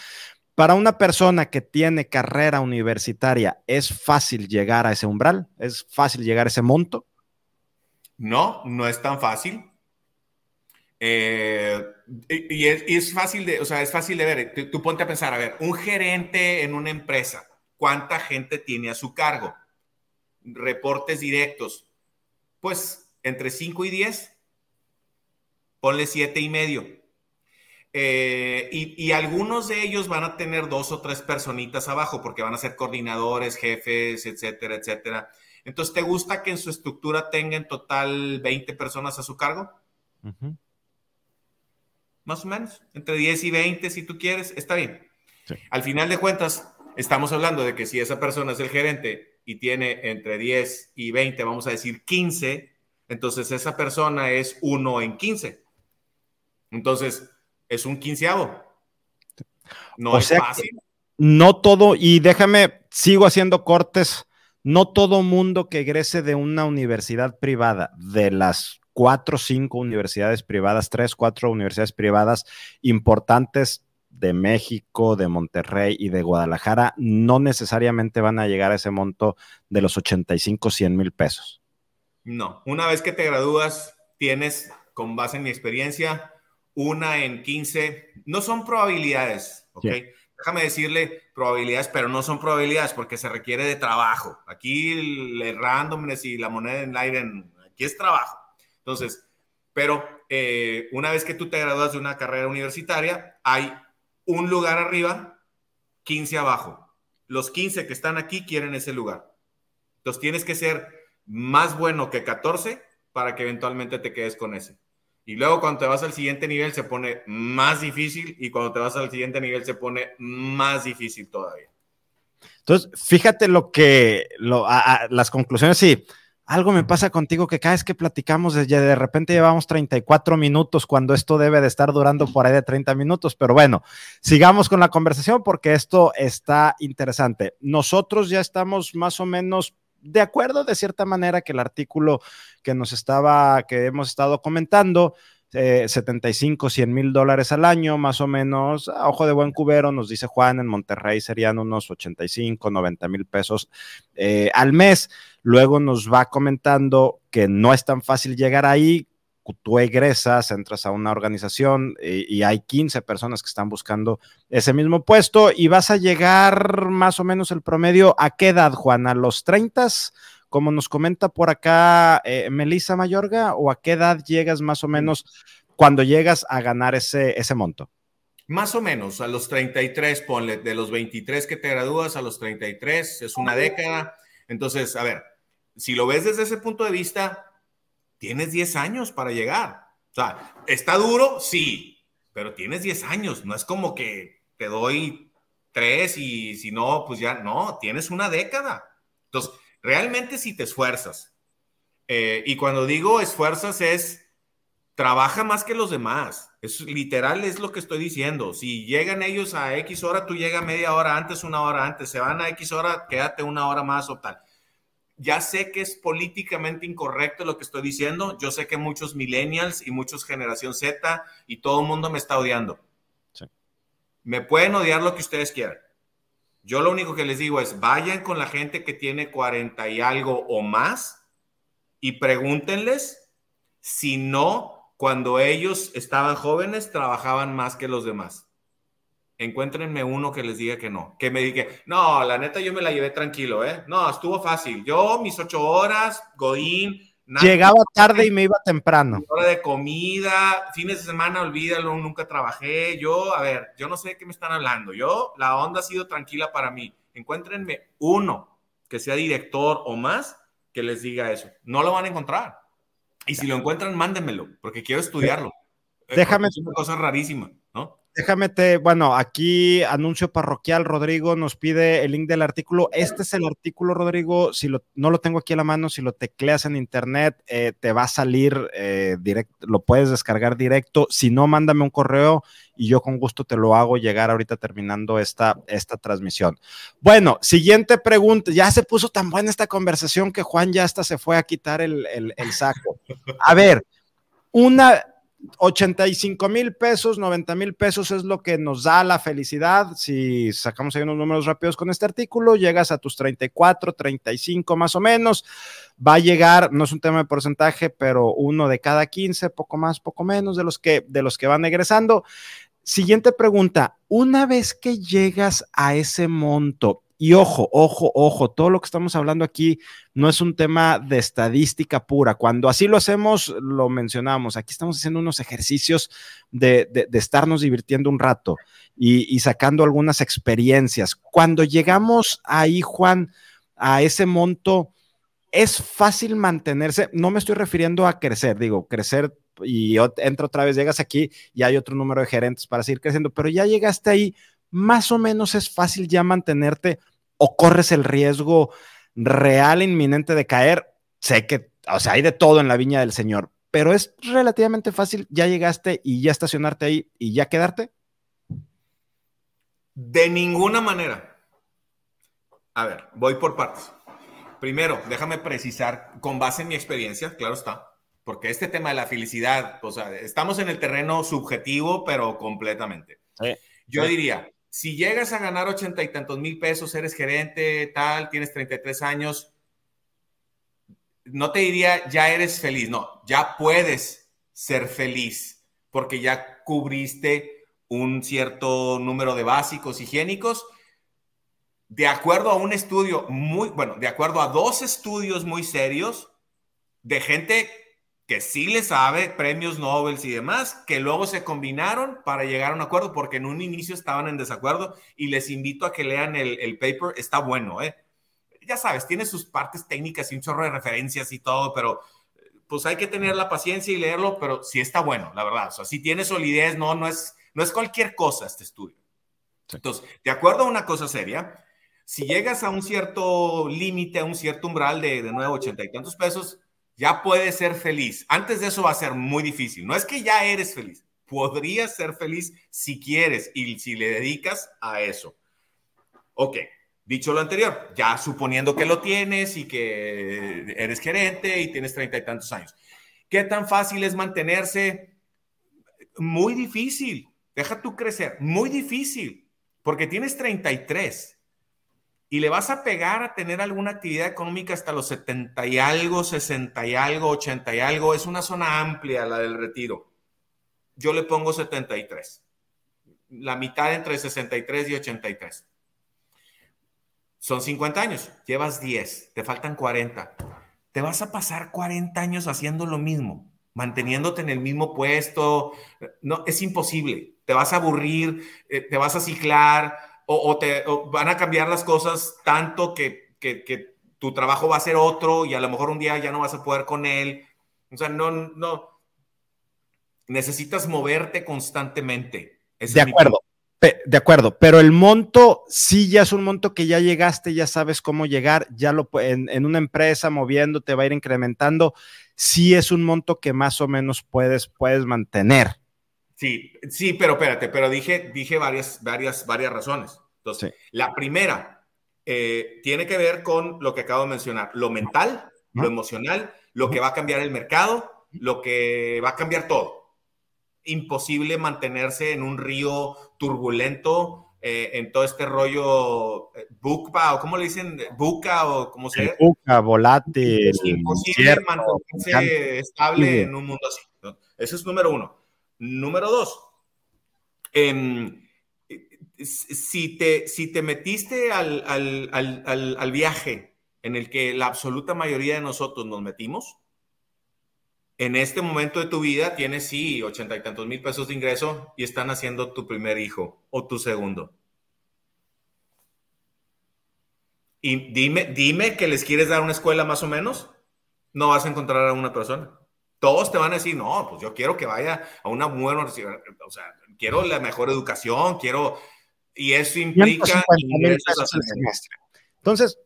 Para una persona que tiene carrera universitaria, ¿es fácil llegar a ese umbral? ¿Es fácil llegar a ese monto? No, no es tan fácil. Eh, y, es, fácil de, o sea, es fácil de ver. Tú, ponte a pensar, a ver, un gerente en una empresa, ¿cuánta gente tiene a su cargo? Reportes directos. Pues entre 5 y 10, ponle 7 y medio. Eh, y, algunos de ellos van a tener dos o tres personitas abajo porque van a ser coordinadores, jefes, etcétera, etcétera. Entonces, ¿te gusta que en su estructura tenga en total 20 personas a su cargo? Más o menos, entre 10 y 20 si tú quieres, está bien. Al final de cuentas, estamos hablando de que si esa persona es el gerente y tiene entre 10 y 20, vamos a decir 15, entonces esa persona es uno en 15. Entonces, es un quinceavo. No es fácil. No todo, y déjame, sigo haciendo cortes, no todo mundo que egrese de una universidad privada, de las cuatro o cinco universidades privadas, tres, cuatro universidades privadas importantes de México, de Monterrey y de Guadalajara, no necesariamente van a llegar a ese monto de los 85, 100 mil pesos. No, una vez que te gradúas, tienes, con base en mi experiencia, una en 15, no son probabilidades, ¿ok? Déjame decirle probabilidades, pero no son probabilidades porque se requiere de trabajo. Aquí el randomness y la moneda en el aire, aquí es trabajo. Entonces, pero eh, una vez que tú te gradúas de una carrera universitaria, hay un lugar arriba, 15 abajo. Los 15 que están aquí quieren ese lugar. Entonces tienes que ser más bueno que 14 para que eventualmente te quedes con ese. Y luego cuando te vas al siguiente nivel se pone más difícil y cuando te vas al siguiente nivel se pone más difícil todavía. Entonces, fíjate lo que, las conclusiones, sí, algo me pasa contigo que cada vez que platicamos, de repente llevamos 34 minutos cuando esto debe de estar durando por ahí de 30 minutos, pero bueno, sigamos con la conversación porque esto está interesante. Nosotros ya estamos más o menos de acuerdo de cierta manera que el artículo que nos estaba, que hemos estado comentando, 75, eh, 100 mil dólares al año, más o menos, a ojo de buen cubero, nos dice Juan, en Monterrey serían unos 85, 90 mil pesos eh, al mes. Luego nos va comentando que no es tan fácil llegar ahí, tú egresas, entras a una organización eh, y, hay 15 personas que están buscando ese mismo puesto y vas a llegar más o menos el promedio a qué edad, Juan, a los 30, como nos comenta por acá eh, Melissa Mayorga, o a qué edad llegas más o menos cuando llegas a ganar ese, ese monto. Más o menos, a los 33, ponle, de los 23 que te gradúas a los 33, es una década. Entonces, a ver, si lo ves desde ese punto de vista, tienes 10 años para llegar. O sea, ¿está duro? Sí. pero tienes 10 años, no es como que te doy 3 y si no, pues ya no, tienes una década. Entonces, realmente si te esfuerzas, eh, y cuando digo esfuerzas es, trabaja más que los demás. Es literal, es lo que estoy diciendo. Si llegan ellos a X hora, tú llegas media hora antes, una hora antes. Se van a X hora, quédate una hora más o tal. Ya sé que es políticamente incorrecto lo que estoy diciendo. Yo sé que muchos millennials y muchos generación Z y todo el mundo me está odiando. Me pueden odiar lo que ustedes quieran. Yo lo único que les digo es, vayan con la gente que tiene 40 y algo o más y pregúntenles si no cuando ellos estaban jóvenes, trabajaban más que los demás. Encuéntrenme uno que les diga que no. Que me diga, no, la neta yo me la llevé tranquilo, ¿eh? No, estuvo fácil. Yo, mis ocho horas, Godín. Llegaba tarde y me iba temprano. Hora de comida, fines de semana, olvídalo, nunca trabajé. Yo, a ver, yo no sé de qué me están hablando. Yo, la onda ha sido tranquila para mí. Encuéntrenme uno que sea director o más que les diga eso. No lo van a encontrar. Y si lo encuentran, mándenmelo, porque quiero estudiarlo. Déjame. Es una cosa rarísima. Déjame te, bueno, aquí anuncio parroquial, Rodrigo nos pide el link del artículo. Este es el artículo, Rodrigo, si no lo tengo aquí a la mano, si lo tecleas en internet, eh, te va a salir eh, directo, lo puedes descargar directo. Si no, mándame un correo y yo con gusto te lo hago llegar ahorita terminando esta, esta transmisión. Bueno, siguiente pregunta. Ya se puso tan buena esta conversación que Juan ya hasta se fue a quitar el, el saco. A ver, una 85 mil pesos, 90 mil pesos es lo que nos da la felicidad. Si sacamos ahí unos números rápidos con este artículo, llegas a tus 34, 35 más o menos. Va a llegar, no es un tema de porcentaje, pero uno de cada 15, poco más, poco menos de los que, de los que van egresando. Siguiente pregunta, una vez que llegas a ese monto, y ojo, ojo, ojo, todo lo que estamos hablando aquí no es un tema de estadística pura. Cuando así lo hacemos, lo mencionamos. Aquí estamos haciendo unos ejercicios de, estarnos divirtiendo un rato y, y, sacando algunas experiencias. Cuando llegamos ahí, Juan, a ese monto, es fácil mantenerse. No me estoy refiriendo a crecer, digo, crecer y entra otra vez, llegas aquí y hay otro número de gerentes para seguir creciendo, pero ya llegaste ahí más o menos es fácil ya mantenerte o corres el riesgo real inminente de caer. Sé que, o sea, hay de todo en la viña del Señor, pero es relativamente fácil, ya llegaste y ya estacionarte ahí y ya quedarte. De ninguna manera. A ver, voy por partes. Primero, déjame precisar, con base en mi experiencia, claro está, porque este tema de la felicidad, o sea, estamos en el terreno subjetivo, pero completamente. Yo diría, si llegas a ganar ochenta y tantos mil pesos, eres gerente, tal, tienes 33 años, no te diría ya eres feliz, no, ya puedes ser feliz porque ya cubriste un cierto número de básicos higiénicos. De acuerdo a un estudio muy, bueno, de acuerdo a dos estudios muy serios de gente que sí le sabe, premios Nobel y demás, que luego se combinaron para llegar a un acuerdo, porque en un inicio estaban en desacuerdo y les invito a que lean el, paper, está bueno, ¿eh? Ya sabes, tiene sus partes técnicas y un chorro de referencias y todo, pero pues hay que tener la paciencia y leerlo, pero sí está bueno, la verdad. O sea, sí tiene solidez, no, no es, no es cualquier cosa este estudio. Entonces, de acuerdo a una cosa seria, si llegas a un cierto límite, a un cierto umbral de, de nuevo ochenta y tantos pesos, ya puedes ser feliz. Antes de eso va a ser muy difícil. No es que ya eres feliz. Podrías ser feliz si quieres y si le dedicas a eso. Ok, dicho lo anterior, ya suponiendo que lo tienes y que eres gerente y tienes treinta y tantos años. ¿Qué tan fácil es mantenerse? Muy difícil. Deja tú crecer. Muy difícil. Porque tienes 33 y le vas a pegar a tener alguna actividad económica hasta los 70 y algo, 60 y algo, 80 y algo, es una zona amplia la del retiro. Yo le pongo 73. La mitad entre 63 y 83. Son 50 años, llevas 10, te faltan 40. Te vas a pasar 40 años haciendo lo mismo, manteniéndote en el mismo puesto. No, es imposible. Te vas a aburrir, eh, te vas a ciclar, o, te van a cambiar las cosas tanto que, que, tu trabajo va a ser otro y a lo mejor un día ya no vas a poder con él. O sea, no, no. necesitas moverte constantemente. de acuerdo, de acuerdo, pero el monto sí ya es un monto que ya llegaste, ya sabes cómo llegar, ya lo en, en una empresa moviéndote va a ir incrementando, sí es un monto que más o menos puedes, puedes mantener. Sí, sí, pero espérate, pero dije, dije varias, varias, varias razones. Entonces, la primera eh, tiene que ver con lo que acabo de mencionar, lo mental, lo emocional, lo que va a cambiar el mercado, lo que va a cambiar todo imposible mantenerse en un río turbulento, eh, en todo este rollo eh, buca, o cómo le dicen, buca, o como se Buca, volátil. Es imposible mantenerse estable en un mundo así. Ese es número uno. Número dos, em, si, te, si te metiste al, al viaje en el que la absoluta mayoría de nosotros nos metimos, en este momento de tu vida tienes, sí, ochenta y tantos mil pesos de ingreso y están haciendo tu primer hijo o tu segundo. Y dime, dime que les quieres dar una escuela más o menos, no vas a encontrar a una persona. Todos te van a decir, no, pues yo quiero que vaya a una buena universidad, o sea, quiero la mejor educación, quiero... Y eso implica ingresos semestre. Entonces,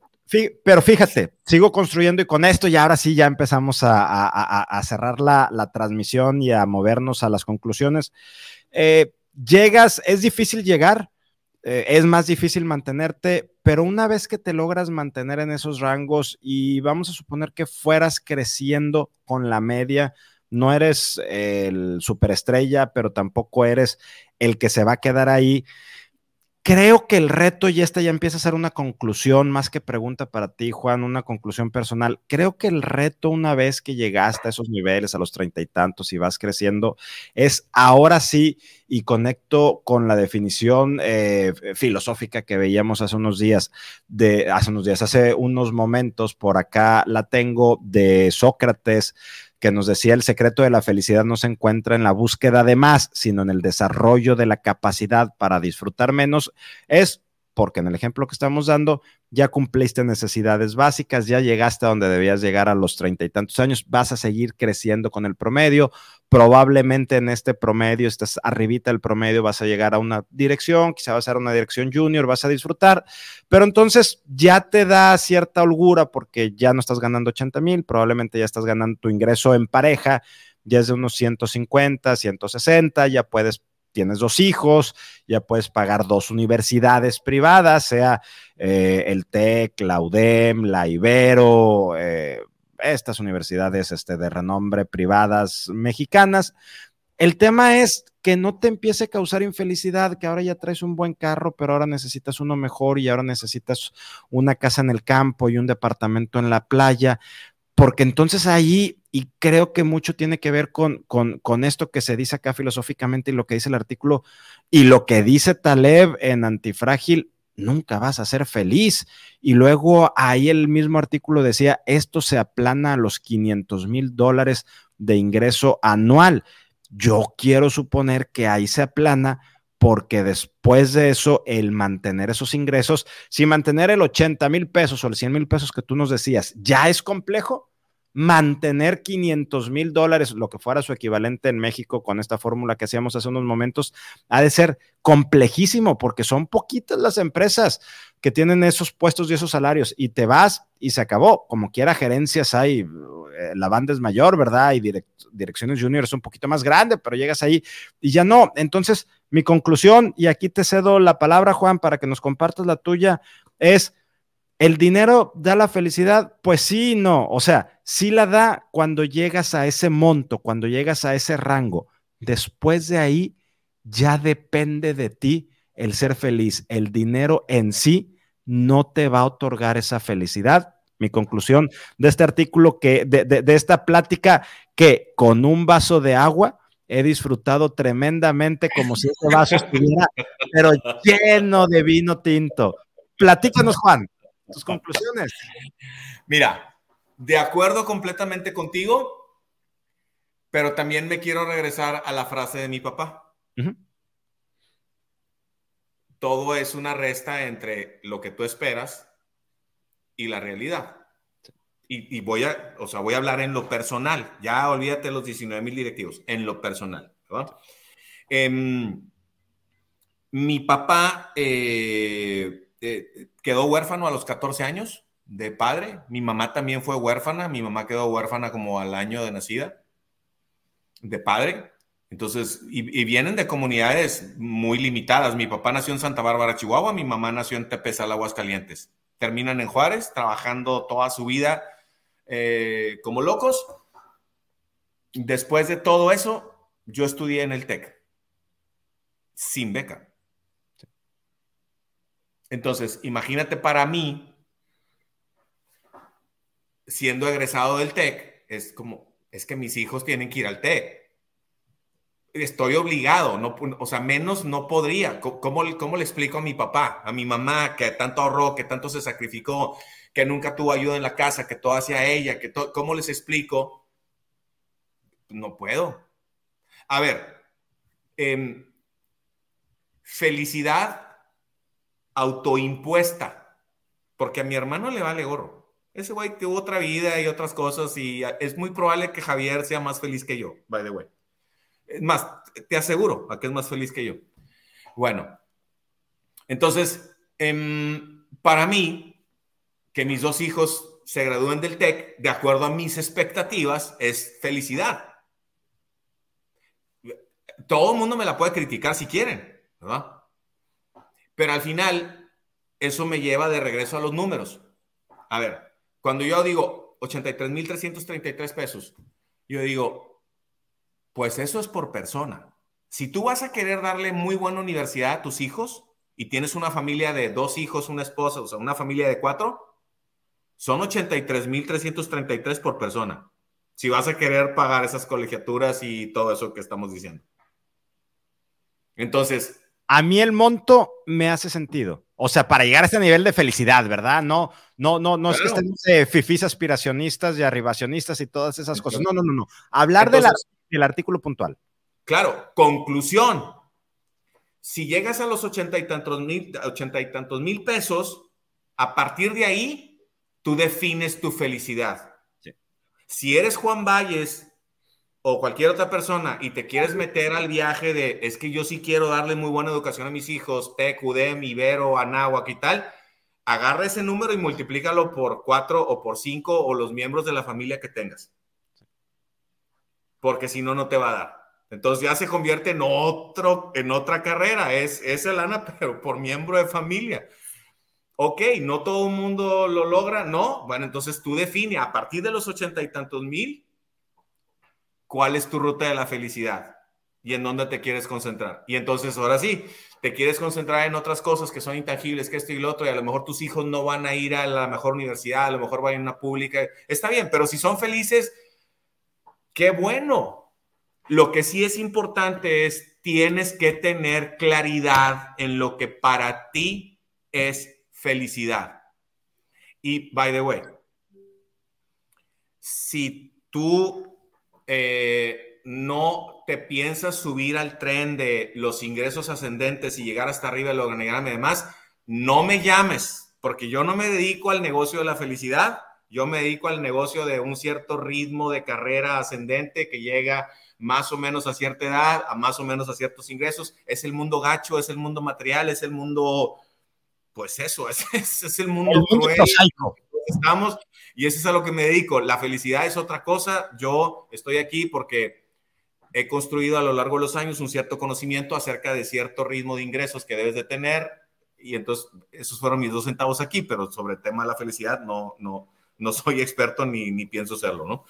pero fíjate, sigo construyendo y con esto ya ahora sí ya empezamos a, cerrar la, transmisión y a movernos a las conclusiones. Eh, llegas, es difícil llegar, eh, es más difícil mantenerte, pero una vez que te logras mantener en esos rangos y vamos a suponer que fueras creciendo con la media, no eres el superestrella, pero tampoco eres el que se va a quedar ahí creo que el reto, y esta ya empieza a ser una conclusión, más que pregunta para ti, Juan, una conclusión personal. Creo que el reto, una vez que llegaste a esos niveles, a los treinta y tantos y vas creciendo, es ahora sí, y conecto con la definición eh, filosófica que veíamos hace unos días, de hace unos días, hace unos momentos, por acá la tengo de Sócrates que nos decía el secreto de la felicidad no se encuentra en la búsqueda de más, sino en el desarrollo de la capacidad para disfrutar menos, es porque en el ejemplo que estamos dando, ya cumpliste necesidades básicas, ya llegaste a donde debías llegar a los treinta y tantos años, vas a seguir creciendo con el promedio, probablemente en este promedio, estás arribita del promedio, vas a llegar a una dirección, quizá vas a ser una dirección junior, vas a disfrutar, pero entonces ya te da cierta holgura porque ya no estás ganando 80 mil, probablemente ya estás ganando tu ingreso en pareja, ya es de unos 150, 160, ya puedes tienes dos hijos, ya puedes pagar dos universidades privadas, sea eh, el TEC, la UDEM, la Ibero, eh, estas universidades este, de renombre privadas mexicanas. El tema es que no te empiece a causar infelicidad, que ahora ya traes un buen carro, pero ahora necesitas uno mejor y ahora necesitas una casa en el campo y un departamento en la playa, porque entonces ahí y creo que mucho tiene que ver con, con, esto que se dice acá filosóficamente y lo que dice el artículo y lo que dice Taleb en Antifrágil, nunca vas a ser feliz. Y luego ahí el mismo artículo decía, esto se aplana a los 500 mil dólares de ingreso anual. Yo quiero suponer que ahí se aplana porque después de eso, el mantener esos ingresos, si mantener el 80 mil pesos o el 100 mil pesos que tú nos decías ya es complejo, mantener 500 mil dólares, lo que fuera su equivalente en México con esta fórmula que hacíamos hace unos momentos, ha de ser complejísimo porque son poquitas las empresas que tienen esos puestos y esos salarios y te vas y se acabó. Como quiera, gerencias hay, eh, la banda es mayor, ¿verdad? Y direcciones junior es un poquito más grande, pero llegas ahí y ya no. Entonces, mi conclusión, y aquí te cedo la palabra, Juan, para que nos compartas la tuya, es ¿El dinero da la felicidad? Pues sí no. O sea, sí la da cuando llegas a ese monto, cuando llegas a ese rango. Después de ahí, ya depende de ti el ser feliz. El dinero en sí no te va a otorgar esa felicidad. Mi conclusión de este artículo, que, de, de esta plática, que con un vaso de agua he disfrutado tremendamente como si ese vaso estuviera, pero lleno de vino tinto. Platícanos, Juan tus conclusiones. Mira, de acuerdo completamente contigo, pero también me quiero regresar a la frase de mi papá. Todo es una resta entre lo que tú esperas y la realidad. Y, voy a, o sea, voy a hablar en lo personal. Ya olvídate los 19 mil directivos, en lo personal. Em, mi papá eh, eh, quedó huérfano a los 14 años de padre. Mi mamá también fue huérfana. Mi mamá quedó huérfana como al año de nacida de padre. Entonces, y, vienen de comunidades muy limitadas. Mi papá nació en Santa Bárbara, Chihuahua. Mi mamá nació en Tepezal, Aguascalientes. Terminan en Juárez, trabajando toda su vida eh, como locos. Después de todo eso, yo estudié en el TEC, sin beca. Entonces, imagínate para mí, siendo egresado del TEC, es como, es que mis hijos tienen que ir al TEC. Estoy obligado, no, o sea, menos no podría. ¿Cómo, ¿Cómo le explico a mi papá, a mi mamá, que tanto ahorró, que tanto se sacrificó, que nunca tuvo ayuda en la casa, que todo hacía ella, que ¿cómo les explico? No puedo. A ver, em, felicidad autoimpuesta, porque a mi hermano le vale gorro. Ese güey tuvo otra vida y otras cosas y es muy probable que Javier sea más feliz que yo, by the way. Es más, te aseguro a que es más feliz que yo. Bueno, entonces, em, para mí, que mis dos hijos se gradúen del TEC, de acuerdo a mis expectativas, es felicidad. Todo el mundo me la puede criticar si quieren, ¿verdad? Pero al final, eso me lleva de regreso a los números. A ver, cuando yo digo 83.333 pesos, yo digo, pues eso es por persona. Si tú vas a querer darle muy buena universidad a tus hijos y tienes una familia de dos hijos, una esposa, o sea, una familia de cuatro, son 83.333 por persona. Si vas a querer pagar esas colegiaturas y todo eso que estamos diciendo. Entonces. A mí el monto me hace sentido. O sea, para llegar a este nivel de felicidad, ¿verdad? No, no, no, no es que estemos de fifís aspiracionistas y arribacionistas y todas esas cosas. No, no, no, no. Hablar del artículo puntual. Claro, conclusión. Si llegas a los ochenta y tantos mil, ochenta y tantos mil pesos, a partir de ahí, tú defines tu felicidad. Si eres Juan Valles o cualquier otra persona y te quieres meter al viaje de es que yo sí quiero darle muy buena educación a mis hijos, TEC, UDEM, Ibero, Anáhuac y tal, agarra ese número y multiplícalo por cuatro o por cinco o los miembros de la familia que tengas. Porque si no, no te va a dar. Entonces ya se convierte en, otro, en otra carrera. Es, es el ANA, (laughs) pero por miembro de familia. Ok, no todo el mundo lo logra, no. Bueno, entonces tú define a partir de los ochenta y tantos mil, cuál es tu ruta de la felicidad y en dónde te quieres concentrar. Y entonces ahora sí, te quieres concentrar en otras cosas que son intangibles, que esto y lo otro, y a lo mejor tus hijos no van a ir a la mejor universidad, a lo mejor van a una pública. Está bien, pero si son felices, qué bueno. Lo que sí es importante es, tienes que tener claridad en lo que para ti es felicidad. Y, by the way, si tú eh, no te piensas subir al tren de los ingresos ascendentes y llegar hasta arriba del organigrama y demás, no me llames, porque yo no me dedico al negocio de la felicidad, yo me dedico al negocio de un cierto ritmo de carrera ascendente que llega más o menos a cierta edad, a más o menos a ciertos ingresos. Es el mundo gacho, es el mundo material, es el mundo, pues eso, (laughs) es, es, el mundo, Estamos y eso es a lo que me dedico. La felicidad es otra cosa. Yo estoy aquí porque he construido a lo largo de los años un cierto conocimiento acerca de cierto ritmo de ingresos que debes de tener. Y entonces, esos fueron mis dos centavos aquí, pero sobre el tema de la felicidad no, no, no soy experto ni, ni pienso serlo, ¿no?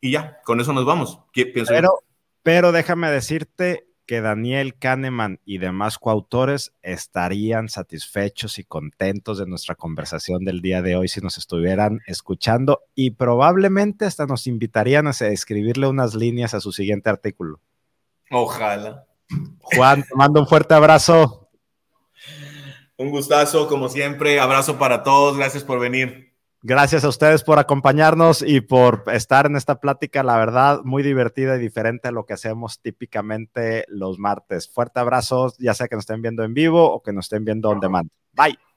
Y ya, con eso nos vamos. Pienso pero, pero déjame decirte que Daniel Kahneman y demás coautores estarían satisfechos y contentos de nuestra conversación del día de hoy si nos estuvieran escuchando y probablemente hasta nos invitarían a escribirle unas líneas a su siguiente artículo. Ojalá. Juan, te mando un fuerte abrazo. Un gustazo, como siempre. Abrazo para todos. Gracias por venir. Gracias a ustedes por acompañarnos y por estar en esta plática, la verdad, muy divertida y diferente a lo que hacemos típicamente los martes. Fuerte abrazo, ya sea que nos estén viendo en vivo o que nos estén viendo on demand. Bye.